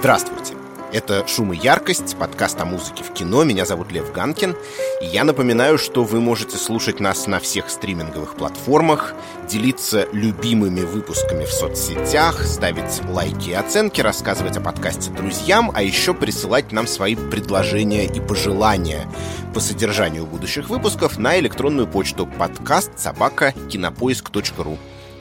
Здравствуйте! Это «Шум и яркость», подкаст о музыке в кино. Меня зовут Лев Ганкин. И я напоминаю, что вы можете слушать нас на всех стриминговых платформах, делиться любимыми выпусками в соцсетях, ставить лайки и оценки, рассказывать о подкасте друзьям, а еще присылать нам свои предложения и пожелания по содержанию будущих выпусков на электронную почту подкаст собака кинопоиск.ру.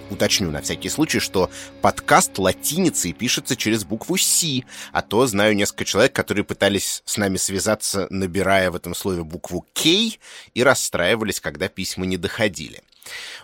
Уточню на всякий случай, что подкаст латиницей пишется через букву «Си», а то знаю несколько человек, которые пытались с нами связаться, набирая в этом слове букву «К» и расстраивались, когда письма не доходили.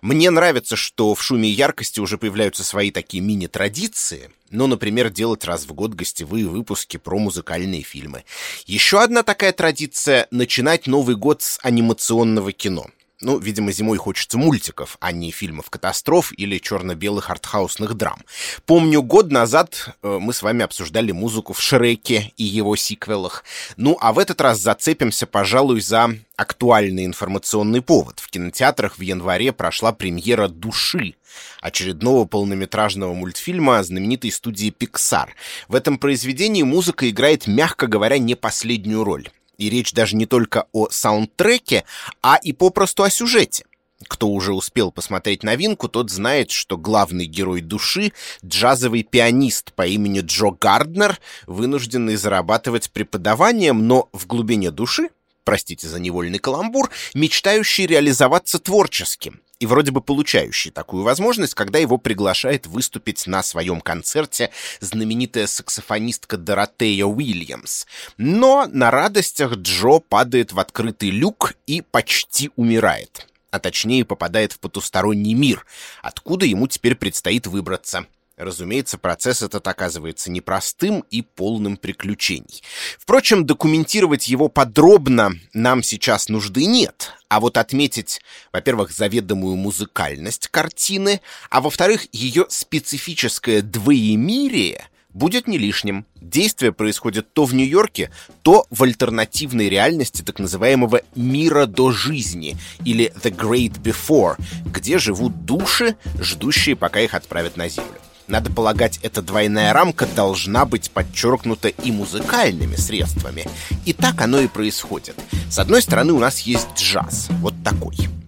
Мне нравится, что в шуме и яркости уже появляются свои такие мини-традиции, ну, например, делать раз в год гостевые выпуски про музыкальные фильмы. Еще одна такая традиция — начинать Новый год с анимационного кино. Ну, видимо, зимой хочется мультиков, а не фильмов-катастроф или черно-белых артхаусных драм. Помню, год назад э, мы с вами обсуждали музыку в Шреке и его сиквелах. Ну, а в этот раз зацепимся, пожалуй, за актуальный информационный повод. В кинотеатрах в январе прошла премьера «Души», очередного полнометражного мультфильма знаменитой студии Pixar. В этом произведении музыка играет, мягко говоря, не последнюю роль. И речь даже не только о саундтреке, а и попросту о сюжете. Кто уже успел посмотреть новинку, тот знает, что главный герой души — джазовый пианист по имени Джо Гарднер, вынужденный зарабатывать преподаванием, но в глубине души, простите за невольный каламбур, мечтающий реализоваться творческим и вроде бы получающий такую возможность, когда его приглашает выступить на своем концерте знаменитая саксофонистка Доротея Уильямс. Но на радостях Джо падает в открытый люк и почти умирает а точнее попадает в потусторонний мир, откуда ему теперь предстоит выбраться. Разумеется, процесс этот оказывается непростым и полным приключений. Впрочем, документировать его подробно нам сейчас нужды нет, а вот отметить, во-первых, заведомую музыкальность картины, а во-вторых, ее специфическое двоемирие будет не лишним. Действие происходит то в Нью-Йорке, то в альтернативной реальности так называемого «мира до жизни» или «the great before», где живут души, ждущие, пока их отправят на Землю. Надо полагать, эта двойная рамка должна быть подчеркнута и музыкальными средствами. И так оно и происходит. С одной стороны, у нас есть джаз, вот такой —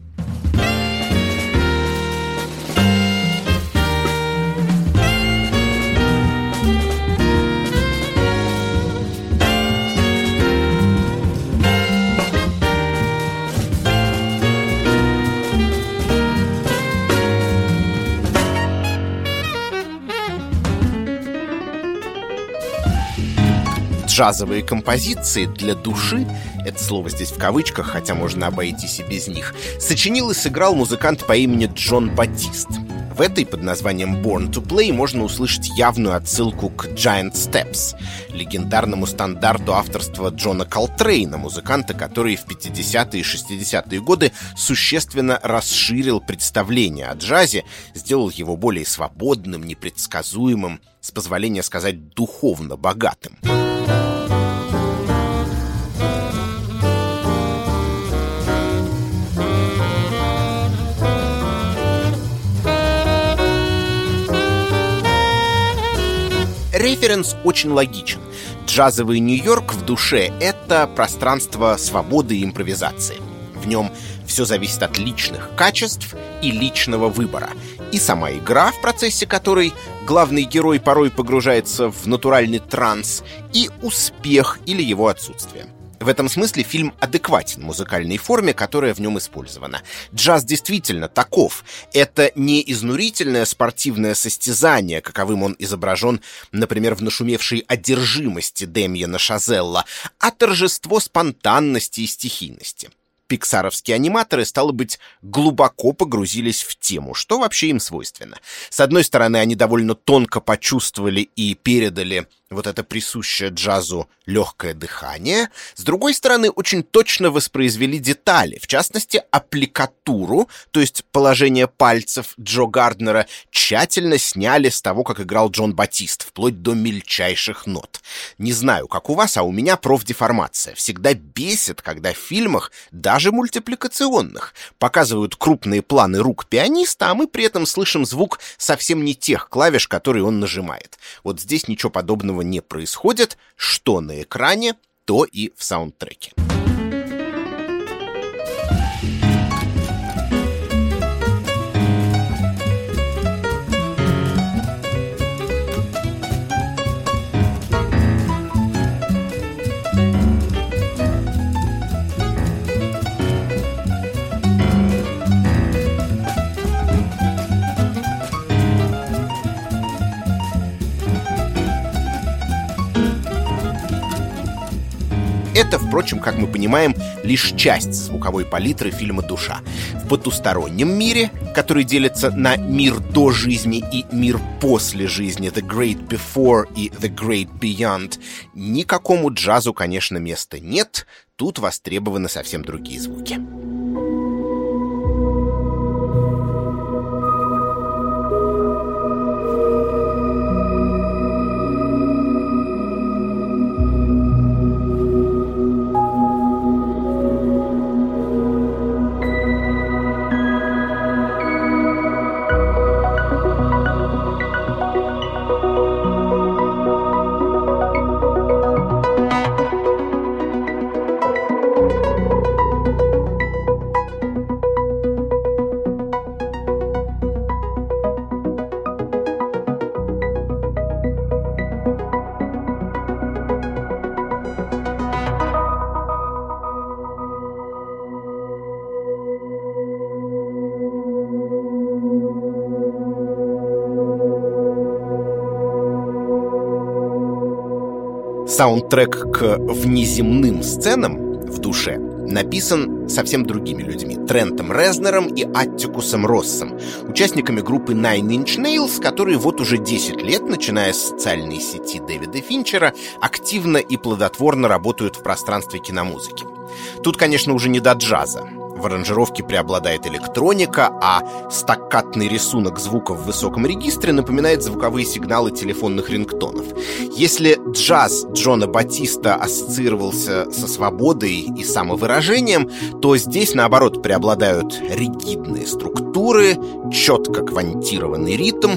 джазовые композиции для души, это слово здесь в кавычках, хотя можно обойтись и без них, сочинил и сыграл музыкант по имени Джон Батист. В этой под названием Born to Play можно услышать явную отсылку к Giant Steps, легендарному стандарту авторства Джона Колтрейна, музыканта, который в 50-е и 60-е годы существенно расширил представление о джазе, сделал его более свободным, непредсказуемым, с позволения сказать, духовно богатым. Референс очень логичен. Джазовый Нью-Йорк в душе — это пространство свободы и импровизации. В нем все зависит от личных качеств и личного выбора. И сама игра, в процессе которой главный герой порой погружается в натуральный транс, и успех или его отсутствие. В этом смысле фильм адекватен музыкальной форме, которая в нем использована. Джаз действительно таков. Это не изнурительное спортивное состязание, каковым он изображен, например, в нашумевшей одержимости Демьена Шазелла, а торжество спонтанности и стихийности пиксаровские аниматоры, стало быть, глубоко погрузились в тему, что вообще им свойственно. С одной стороны, они довольно тонко почувствовали и передали вот это присущее джазу легкое дыхание, с другой стороны, очень точно воспроизвели детали, в частности, аппликатуру, то есть положение пальцев Джо Гарднера, тщательно сняли с того, как играл Джон Батист, вплоть до мельчайших нот. Не знаю, как у вас, а у меня профдеформация. Всегда бесит, когда в фильмах даже даже мультипликационных. Показывают крупные планы рук пианиста, а мы при этом слышим звук совсем не тех клавиш, которые он нажимает. Вот здесь ничего подобного не происходит, что на экране, то и в саундтреке. Это, впрочем, как мы понимаем, лишь часть звуковой палитры фильма «Душа». В потустороннем мире, который делится на мир до жизни и мир после жизни, The Great Before и The Great Beyond, никакому джазу, конечно, места нет, тут востребованы совсем другие звуки. Саундтрек к внеземным сценам в душе написан совсем другими людьми. Трентом Резнером и Аттикусом Россом, участниками группы Nine Inch Nails, которые вот уже 10 лет, начиная с социальной сети Дэвида Финчера, активно и плодотворно работают в пространстве киномузыки. Тут, конечно, уже не до джаза. В аранжировке преобладает электроника, а стаккатный рисунок звука в высоком регистре напоминает звуковые сигналы телефонных рингтонов. Если джаз Джона Батиста ассоциировался со свободой и самовыражением, то здесь, наоборот, преобладают ригидные структуры, четко квантированный ритм,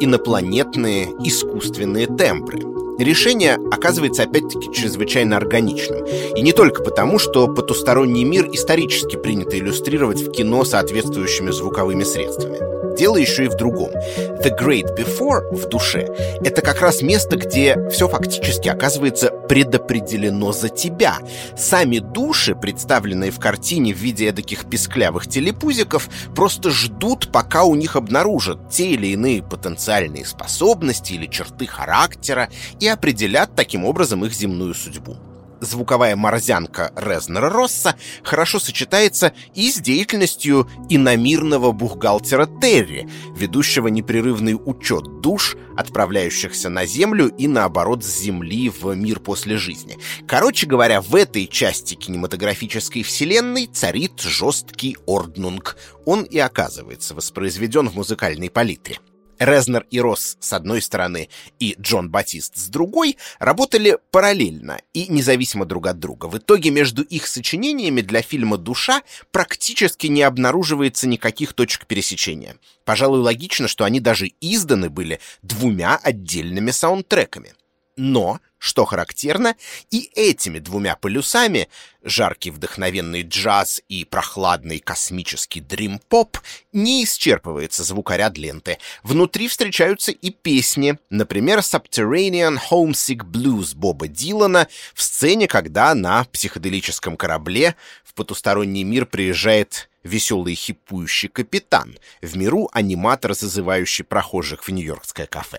инопланетные искусственные тембры — Решение оказывается опять-таки чрезвычайно органичным. И не только потому, что потусторонний мир исторически принято иллюстрировать в кино соответствующими звуковыми средствами. Дело еще и в другом. The Great Before в душе — это как раз место, где все фактически оказывается предопределено за тебя. Сами души, представленные в картине в виде таких песклявых телепузиков, просто ждут, пока у них обнаружат те или иные потенциальные способности или черты характера и определят таким образом их земную судьбу звуковая морзянка Резнера Росса хорошо сочетается и с деятельностью иномирного бухгалтера Терри, ведущего непрерывный учет душ, отправляющихся на Землю и наоборот с Земли в мир после жизни. Короче говоря, в этой части кинематографической вселенной царит жесткий орднунг. Он и оказывается воспроизведен в музыкальной палитре. Резнер и Росс с одной стороны и Джон Батист с другой работали параллельно и независимо друг от друга. В итоге между их сочинениями для фильма «Душа» практически не обнаруживается никаких точек пересечения. Пожалуй, логично, что они даже изданы были двумя отдельными саундтреками. Но, что характерно, и этими двумя полюсами, жаркий вдохновенный джаз и прохладный космический дрим-поп, не исчерпывается звукоряд ленты. Внутри встречаются и песни, например, Subterranean Homesick Blues Боба Дилана в сцене, когда на психоделическом корабле в потусторонний мир приезжает веселый хипующий капитан, в миру аниматор, зазывающий прохожих в нью-йоркское кафе.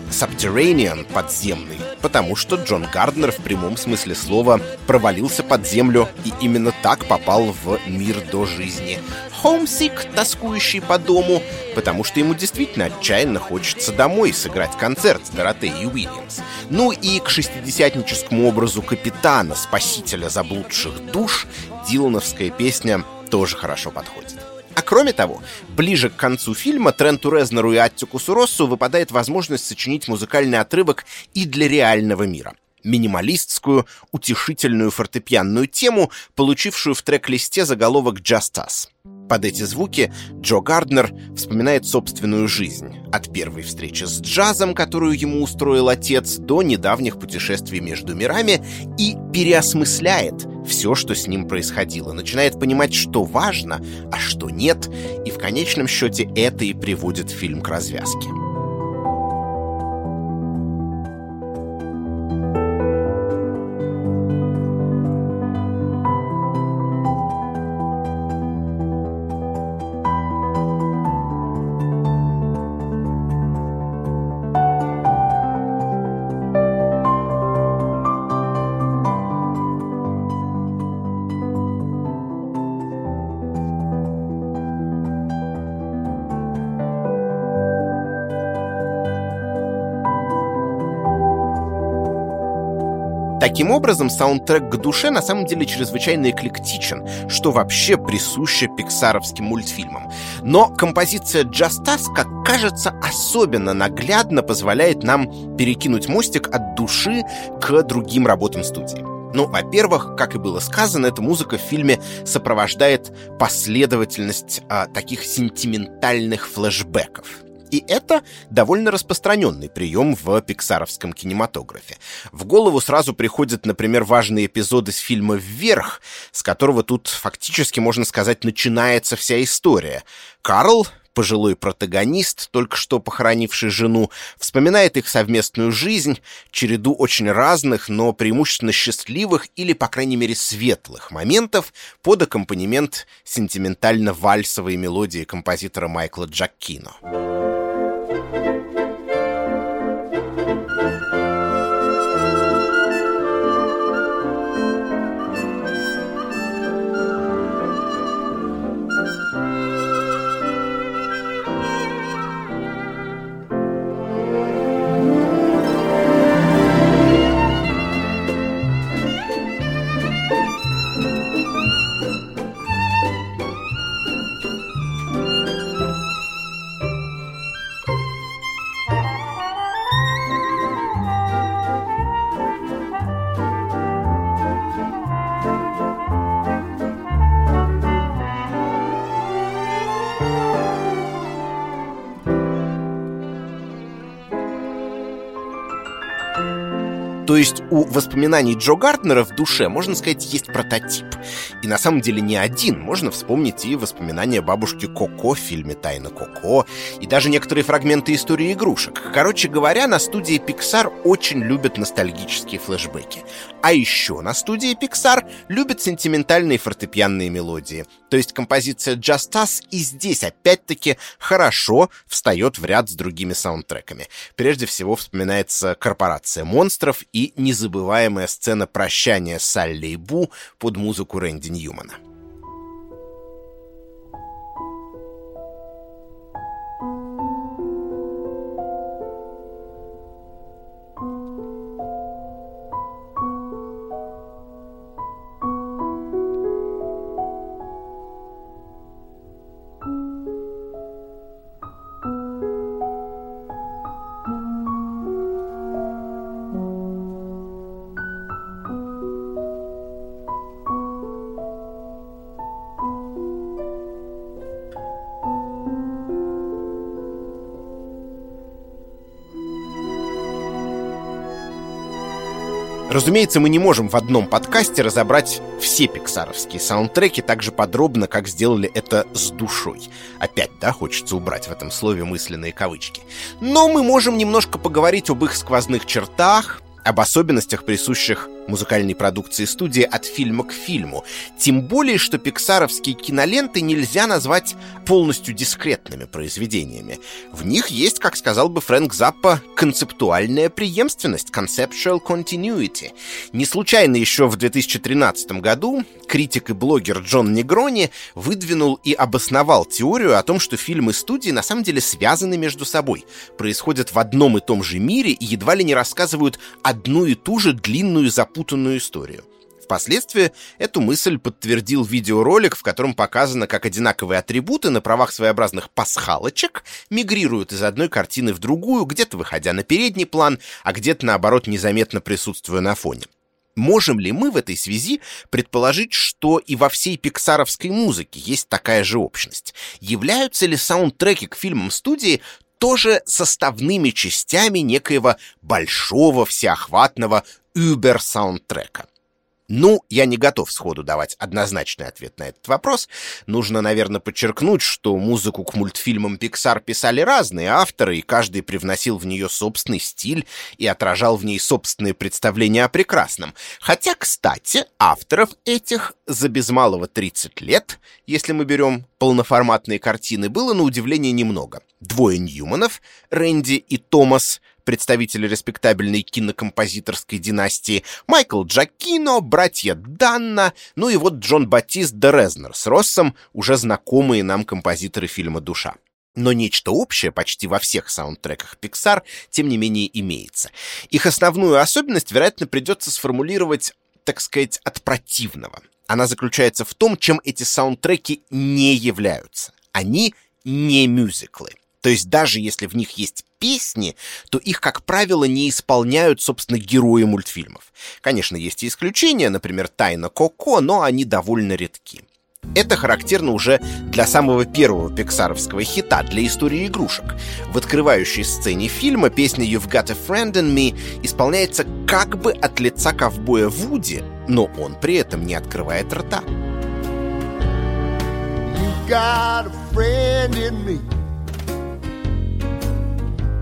Subterranean — подземный, потому что Джон Гарднер в прямом смысле слова провалился под землю и именно так попал в мир до жизни. Homesick, тоскующий по дому, потому что ему действительно отчаянно хочется домой сыграть концерт с Доротеей Уильямс. Ну и к шестидесятническому образу капитана, спасителя заблудших душ, дилановская песня тоже хорошо подходит. А кроме того, ближе к концу фильма Тренту Резнеру и Аттикусу Россу выпадает возможность сочинить музыкальный отрывок и для реального мира. Минималистскую, утешительную фортепианную тему, получившую в трек-листе заголовок «Just Us». Под эти звуки Джо Гарднер вспоминает собственную жизнь. От первой встречи с джазом, которую ему устроил отец, до недавних путешествий между мирами и переосмысляет все, что с ним происходило. Начинает понимать, что важно, а что нет. И в конечном счете это и приводит фильм к развязке. Таким образом, саундтрек к душе на самом деле чрезвычайно эклектичен, что вообще присуще пиксаровским мультфильмам. Но композиция Just Us, как кажется, особенно наглядно позволяет нам перекинуть мостик от души к другим работам студии. Ну, во-первых, как и было сказано, эта музыка в фильме сопровождает последовательность а, таких сентиментальных флэшбэков. И это довольно распространенный прием в пиксаровском кинематографе. В голову сразу приходят, например, важные эпизоды с фильма «Вверх», с которого тут фактически, можно сказать, начинается вся история. Карл, пожилой протагонист, только что похоронивший жену, вспоминает их совместную жизнь, череду очень разных, но преимущественно счастливых или, по крайней мере, светлых моментов под аккомпанемент сентиментально-вальсовой мелодии композитора Майкла Джаккино. То есть у воспоминаний Джо Гарднера в душе, можно сказать, есть прототип. И на самом деле не один. Можно вспомнить и воспоминания бабушки Коко в фильме «Тайна Коко», и даже некоторые фрагменты истории игрушек. Короче говоря, на студии Pixar очень любят ностальгические флешбеки. А еще на студии Pixar любят сентиментальные фортепианные мелодии. То есть композиция Just Us и здесь опять-таки хорошо встает в ряд с другими саундтреками. Прежде всего вспоминается «Корпорация монстров» и и незабываемая сцена прощания Салли и Бу под музыку Рэнди Ньюмана. Разумеется, мы не можем в одном подкасте разобрать все пиксаровские саундтреки так же подробно, как сделали это с душой. Опять, да, хочется убрать в этом слове мысленные кавычки. Но мы можем немножко поговорить об их сквозных чертах, об особенностях, присущих музыкальной продукции студии от фильма к фильму. Тем более, что пиксаровские киноленты нельзя назвать полностью дискретными произведениями. В них есть, как сказал бы Фрэнк Заппа, концептуальная преемственность, conceptual continuity. Не случайно еще в 2013 году критик и блогер Джон Негрони выдвинул и обосновал теорию о том, что фильмы студии на самом деле связаны между собой, происходят в одном и том же мире и едва ли не рассказывают одну и ту же длинную запутанную историю. Впоследствии эту мысль подтвердил видеоролик, в котором показано, как одинаковые атрибуты на правах своеобразных пасхалочек мигрируют из одной картины в другую, где-то выходя на передний план, а где-то, наоборот, незаметно присутствуя на фоне. Можем ли мы в этой связи предположить, что и во всей пиксаровской музыке есть такая же общность? Являются ли саундтреки к фильмам студии тоже составными частями некоего большого всеохватного Uber-саундтрека? Ну, я не готов сходу давать однозначный ответ на этот вопрос. Нужно, наверное, подчеркнуть, что музыку к мультфильмам Pixar писали разные авторы, и каждый привносил в нее собственный стиль и отражал в ней собственные представления о прекрасном. Хотя, кстати, авторов этих за без малого 30 лет, если мы берем полноформатные картины, было на удивление немного. Двое Ньюманов, Рэнди и Томас, представители респектабельной кинокомпозиторской династии, Майкл Джакино, братья Данна, ну и вот Джон Батист де Резнер с Россом, уже знакомые нам композиторы фильма «Душа». Но нечто общее почти во всех саундтреках Pixar, тем не менее, имеется. Их основную особенность, вероятно, придется сформулировать, так сказать, от противного. Она заключается в том, чем эти саундтреки не являются. Они не мюзиклы. То есть даже если в них есть песни, то их, как правило, не исполняют, собственно, герои мультфильмов. Конечно, есть и исключения, например, «Тайна Коко», но они довольно редки. Это характерно уже для самого первого пиксаровского хита, для истории игрушек. В открывающей сцене фильма песня «You've got a friend in me» исполняется как бы от лица ковбоя Вуди, но он при этом не открывает рта. You got a friend in me.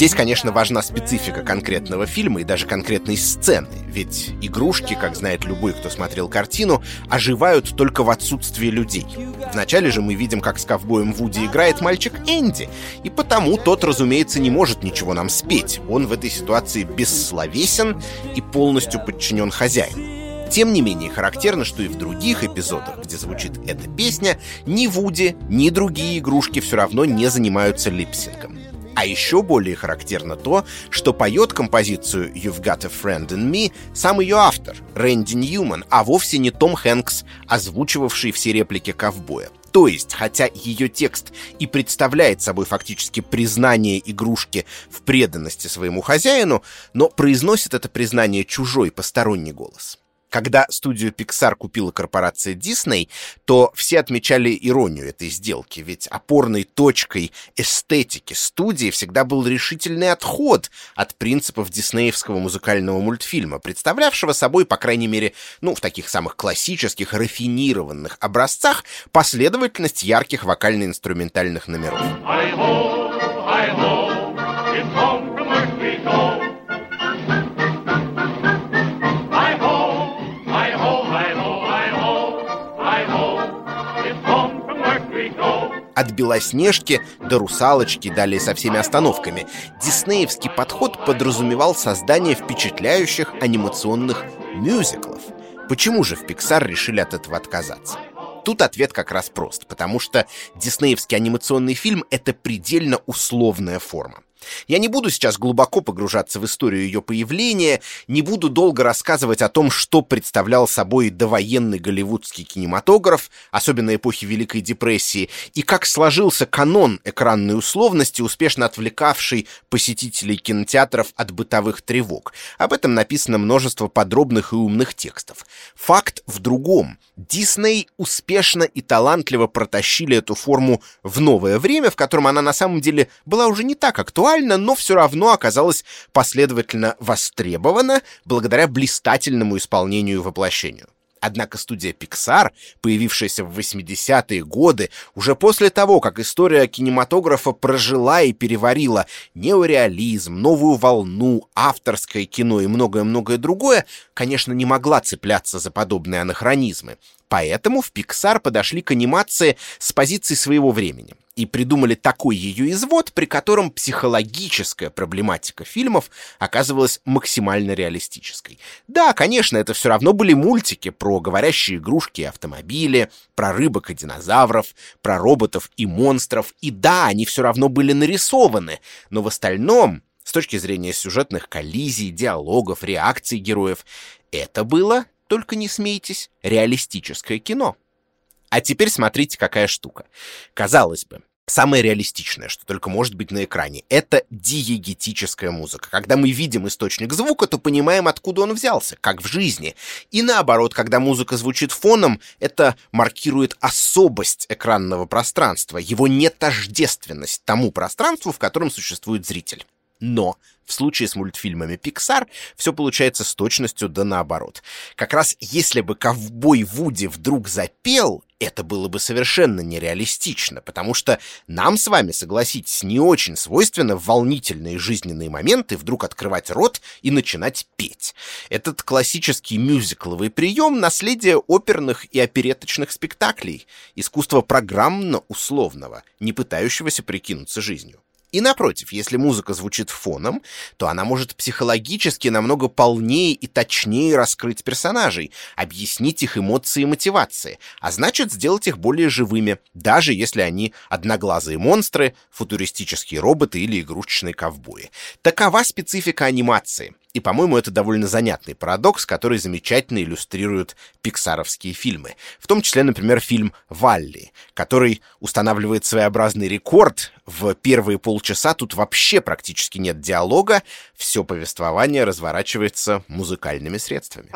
Здесь, конечно, важна специфика конкретного фильма и даже конкретной сцены, ведь игрушки, как знает любой, кто смотрел картину, оживают только в отсутствии людей. Вначале же мы видим, как с ковбоем Вуди играет мальчик Энди, и потому тот, разумеется, не может ничего нам спеть. Он в этой ситуации бессловесен и полностью подчинен хозяину. Тем не менее, характерно, что и в других эпизодах, где звучит эта песня, ни Вуди, ни другие игрушки все равно не занимаются липсингом. А еще более характерно то, что поет композицию «You've Got a Friend in Me» сам ее автор, Рэнди Ньюман, а вовсе не Том Хэнкс, озвучивавший все реплики ковбоя. То есть, хотя ее текст и представляет собой фактически признание игрушки в преданности своему хозяину, но произносит это признание чужой посторонний голос. Когда студию Pixar купила корпорация Disney, то все отмечали иронию этой сделки, ведь опорной точкой эстетики студии всегда был решительный отход от принципов диснеевского музыкального мультфильма, представлявшего собой, по крайней мере, ну, в таких самых классических, рафинированных образцах, последовательность ярких вокально-инструментальных номеров. I-ho, I-ho, it's От Белоснежки до Русалочки, далее со всеми остановками. Диснеевский подход подразумевал создание впечатляющих анимационных мюзиклов. Почему же в Pixar решили от этого отказаться? Тут ответ как раз прост, потому что диснеевский анимационный фильм — это предельно условная форма. Я не буду сейчас глубоко погружаться в историю ее появления, не буду долго рассказывать о том, что представлял собой довоенный голливудский кинематограф, особенно эпохи Великой депрессии, и как сложился канон экранной условности, успешно отвлекавший посетителей кинотеатров от бытовых тревог. Об этом написано множество подробных и умных текстов. Факт в другом. Дисней успешно и талантливо протащили эту форму в новое время, в котором она на самом деле была уже не так актуальна, но все равно оказалась последовательно востребована благодаря блистательному исполнению и воплощению. Однако студия Pixar, появившаяся в 80-е годы, уже после того, как история кинематографа прожила и переварила неореализм, новую волну, авторское кино и многое-многое другое, конечно, не могла цепляться за подобные анахронизмы. Поэтому в Pixar подошли к анимации с позиции своего времени и придумали такой ее извод, при котором психологическая проблематика фильмов оказывалась максимально реалистической. Да, конечно, это все равно были мультики про говорящие игрушки и автомобили, про рыбок и динозавров, про роботов и монстров, и да, они все равно были нарисованы, но в остальном, с точки зрения сюжетных коллизий, диалогов, реакций героев, это было только не смейтесь, реалистическое кино. А теперь смотрите, какая штука. Казалось бы, самое реалистичное, что только может быть на экране, это диегетическая музыка. Когда мы видим источник звука, то понимаем, откуда он взялся, как в жизни. И наоборот, когда музыка звучит фоном, это маркирует особость экранного пространства, его нетождественность тому пространству, в котором существует зритель. Но в случае с мультфильмами Pixar все получается с точностью да наоборот. Как раз если бы ковбой Вуди вдруг запел, это было бы совершенно нереалистично, потому что нам с вами, согласитесь, не очень свойственно в волнительные жизненные моменты вдруг открывать рот и начинать петь. Этот классический мюзикловый прием — наследие оперных и опереточных спектаклей, искусство программно-условного, не пытающегося прикинуться жизнью. И напротив, если музыка звучит фоном, то она может психологически намного полнее и точнее раскрыть персонажей, объяснить их эмоции и мотивации, а значит сделать их более живыми, даже если они одноглазые монстры, футуристические роботы или игрушечные ковбои. Такова специфика анимации. И, по-моему, это довольно занятный парадокс, который замечательно иллюстрирует пиксаровские фильмы. В том числе, например, фильм «Валли», который устанавливает своеобразный рекорд. В первые полчаса тут вообще практически нет диалога, все повествование разворачивается музыкальными средствами.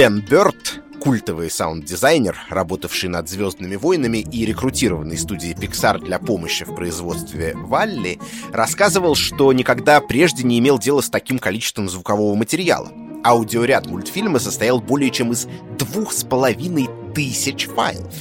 Бен Бёрд, культовый саунд-дизайнер, работавший над «Звездными войнами» и рекрутированный студией Pixar для помощи в производстве «Валли», рассказывал, что никогда прежде не имел дела с таким количеством звукового материала. Аудиоряд мультфильма состоял более чем из двух с половиной тысяч файлов.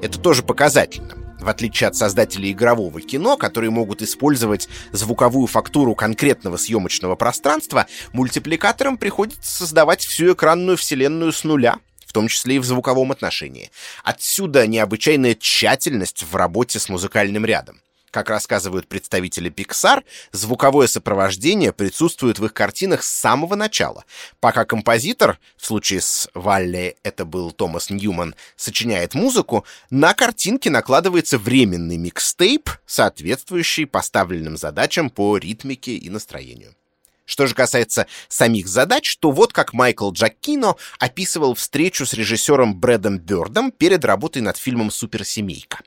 Это тоже показательно в отличие от создателей игрового кино, которые могут использовать звуковую фактуру конкретного съемочного пространства, мультипликаторам приходится создавать всю экранную вселенную с нуля, в том числе и в звуковом отношении. Отсюда необычайная тщательность в работе с музыкальным рядом. Как рассказывают представители Pixar, звуковое сопровождение присутствует в их картинах с самого начала, пока композитор, в случае с Валли это был Томас Ньюман, сочиняет музыку, на картинке накладывается временный микстейп, соответствующий поставленным задачам по ритмике и настроению. Что же касается самих задач, то вот как Майкл Джаккино описывал встречу с режиссером Брэдом Бёрдом перед работой над фильмом «Суперсемейка».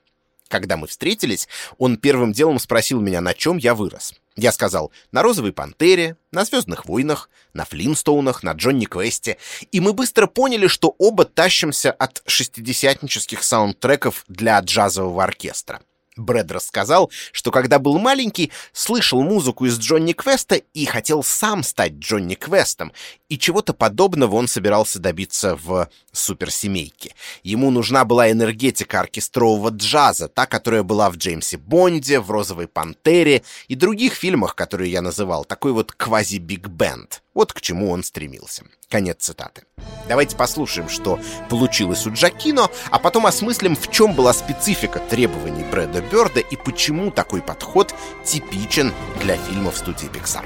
Когда мы встретились, он первым делом спросил меня, на чем я вырос. Я сказал, на «Розовой пантере», на «Звездных войнах», на «Флинстоунах», на «Джонни Квесте». И мы быстро поняли, что оба тащимся от шестидесятнических саундтреков для джазового оркестра. Брэд рассказал, что когда был маленький, слышал музыку из Джонни Квеста и хотел сам стать Джонни Квестом, и чего-то подобного он собирался добиться в «Суперсемейке». Ему нужна была энергетика оркестрового джаза, та, которая была в Джеймсе Бонде, в «Розовой пантере» и других фильмах, которые я называл, такой вот квази-биг-бенд. Вот к чему он стремился. Конец цитаты. Давайте послушаем, что получилось у Джакино, а потом осмыслим, в чем была специфика требований Брэда Бёрда и почему такой подход типичен для фильмов студии Pixar.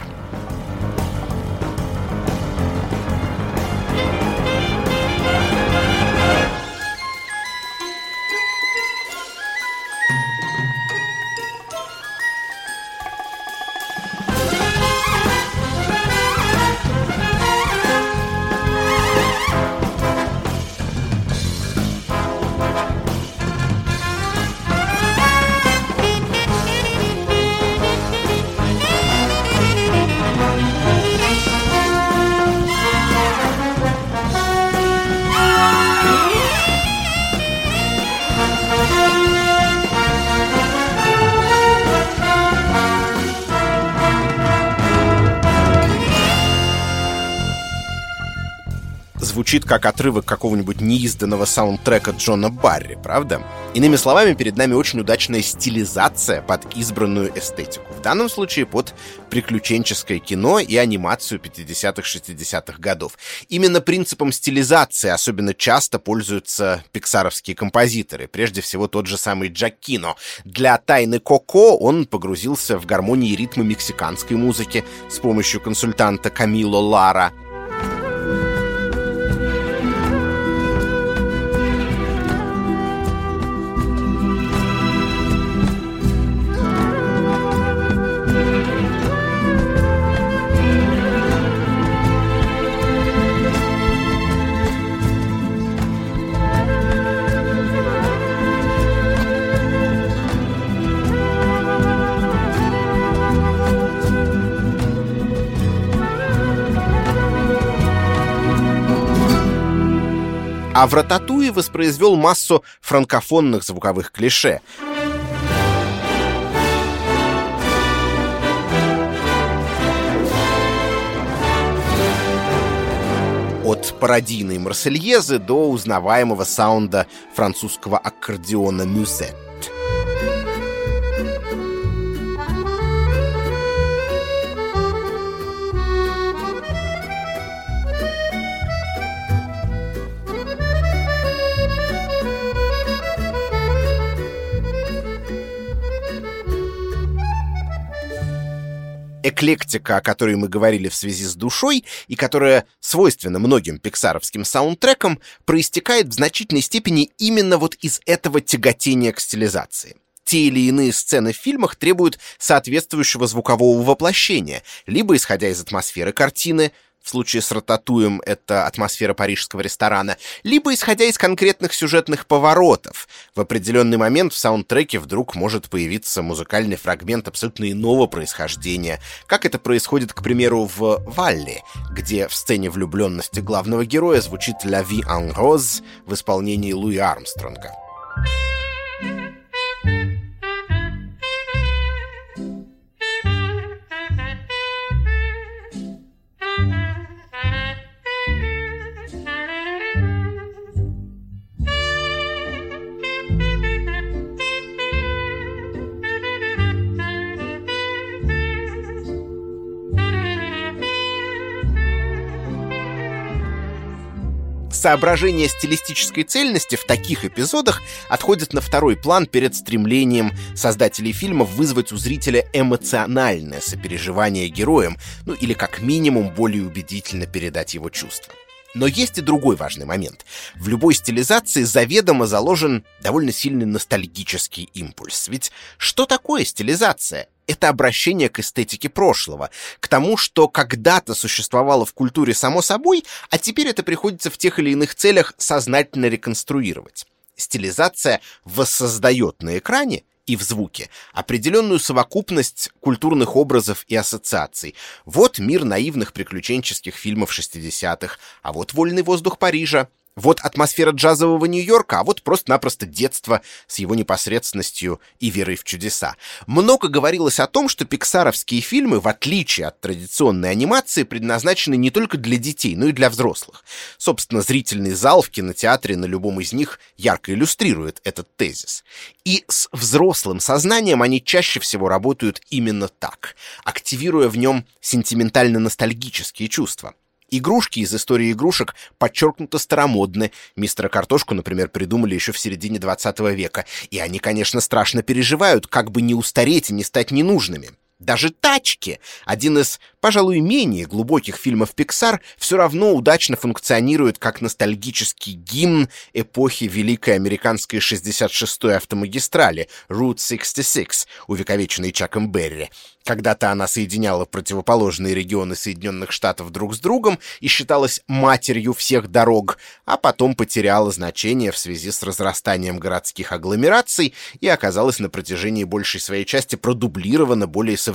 Звучит как отрывок какого-нибудь неизданного саундтрека Джона Барри, правда? Иными словами, перед нами очень удачная стилизация под избранную эстетику. В данном случае под приключенческое кино и анимацию 50-х-60-х годов. Именно принципом стилизации особенно часто пользуются пиксаровские композиторы, прежде всего тот же самый Джакино. Для «Тайны Коко» он погрузился в гармонии и ритмы мексиканской музыки с помощью консультанта Камило Лара, а в «Рататуе» воспроизвел массу франкофонных звуковых клише. От пародийной Марсельезы до узнаваемого саунда французского аккордеона «Мюзет». Эклектика, о которой мы говорили в связи с душой, и которая свойственна многим пиксаровским саундтрекам, проистекает в значительной степени именно вот из этого тяготения к стилизации. Те или иные сцены в фильмах требуют соответствующего звукового воплощения, либо исходя из атмосферы картины, в случае с «Рататуем» это атмосфера парижского ресторана, либо исходя из конкретных сюжетных поворотов. В определенный момент в саундтреке вдруг может появиться музыкальный фрагмент абсолютно иного происхождения, как это происходит, к примеру, в «Валли», где в сцене влюбленности главного героя звучит «La vie en rose» в исполнении Луи Армстронга. Соображение стилистической цельности в таких эпизодах отходит на второй план перед стремлением создателей фильма вызвать у зрителя эмоциональное сопереживание героям, ну или как минимум более убедительно передать его чувства. Но есть и другой важный момент. В любой стилизации заведомо заложен довольно сильный ностальгический импульс. Ведь что такое стилизация? Это обращение к эстетике прошлого, к тому, что когда-то существовало в культуре само собой, а теперь это приходится в тех или иных целях сознательно реконструировать. Стилизация воссоздает на экране и в звуке, определенную совокупность культурных образов и ассоциаций. Вот мир наивных приключенческих фильмов 60-х, а вот «Вольный воздух Парижа», вот атмосфера джазового Нью-Йорка, а вот просто-напросто детство с его непосредственностью и верой в чудеса. Много говорилось о том, что пиксаровские фильмы, в отличие от традиционной анимации, предназначены не только для детей, но и для взрослых. Собственно, зрительный зал в кинотеатре на любом из них ярко иллюстрирует этот тезис. И с взрослым сознанием они чаще всего работают именно так, активируя в нем сентиментально-ностальгические чувства. Игрушки из истории игрушек подчеркнуто старомодны. Мистера Картошку, например, придумали еще в середине 20 века. И они, конечно, страшно переживают, как бы не устареть и не стать ненужными. Даже «Тачки», один из, пожалуй, менее глубоких фильмов Pixar, все равно удачно функционирует как ностальгический гимн эпохи Великой Американской 66-й автомагистрали Route 66, увековеченной Чаком Берри. Когда-то она соединяла противоположные регионы Соединенных Штатов друг с другом и считалась матерью всех дорог, а потом потеряла значение в связи с разрастанием городских агломераций и оказалась на протяжении большей своей части продублирована более современными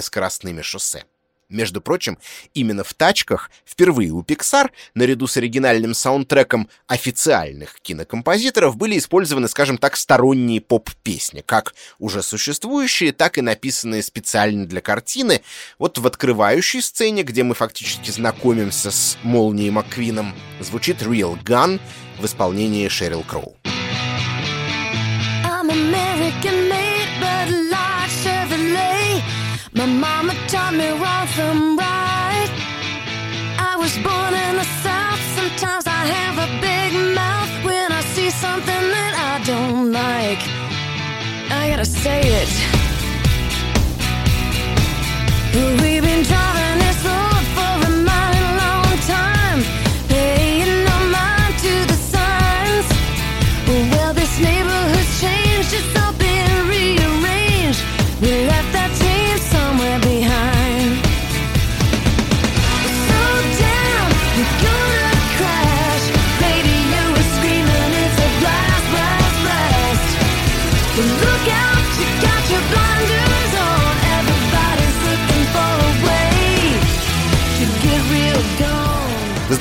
скоростными шоссе. Между прочим, именно в «Тачках» впервые у Pixar, наряду с оригинальным саундтреком официальных кинокомпозиторов, были использованы, скажем так, сторонние поп-песни, как уже существующие, так и написанные специально для картины. Вот в открывающей сцене, где мы фактически знакомимся с Молнией Макквином, звучит «Real Gun» в исполнении Шерил Кроу. I gotta say it. We've been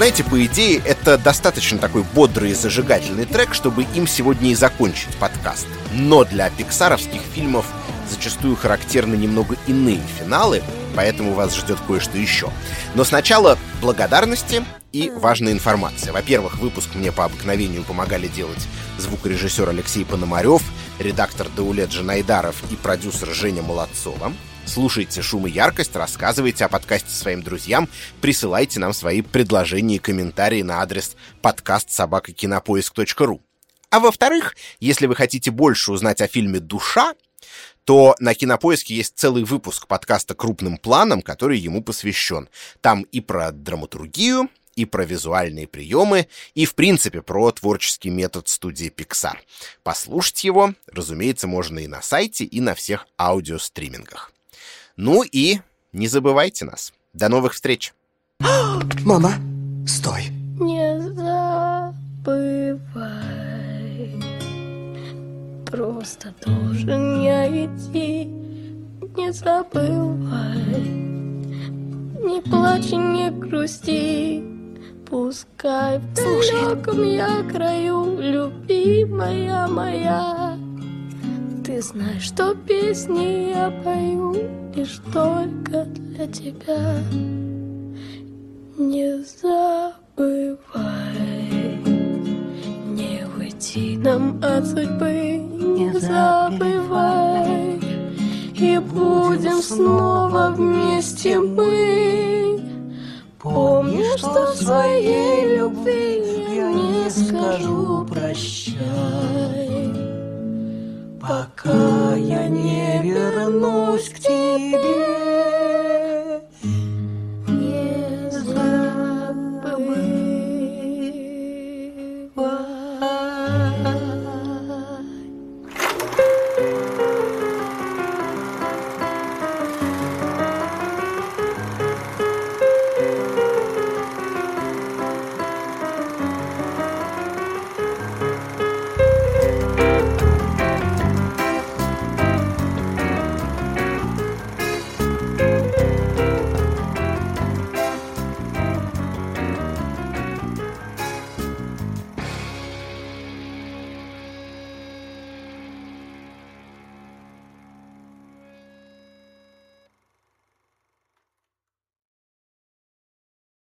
знаете, по идее, это достаточно такой бодрый и зажигательный трек, чтобы им сегодня и закончить подкаст. Но для пиксаровских фильмов зачастую характерны немного иные финалы, поэтому вас ждет кое-что еще. Но сначала благодарности и важная информация. Во-первых, выпуск мне по обыкновению помогали делать звукорежиссер Алексей Пономарев, редактор Даулет Жанайдаров и продюсер Женя Молодцова. Слушайте «Шум и яркость», рассказывайте о подкасте своим друзьям, присылайте нам свои предложения и комментарии на адрес подкаст собакакинопоиск.ру. А во-вторых, если вы хотите больше узнать о фильме «Душа», то на Кинопоиске есть целый выпуск подкаста «Крупным планом», который ему посвящен. Там и про драматургию, и про визуальные приемы, и, в принципе, про творческий метод студии Pixar. Послушать его, разумеется, можно и на сайте, и на всех аудиостримингах. Ну и не забывайте нас. До новых встреч! Мама, стой. Не забывай, просто должен я идти. Не забывай, не плачь не грусти. Пускай в далеком я краю, любимая моя. Ты знаешь, что песни я пою лишь только для тебя. Не забывай, не уйти нам от судьбы, не забывай, и будем снова вместе мы. Помни, что своей любви я не скажу прощай, а я не вернусь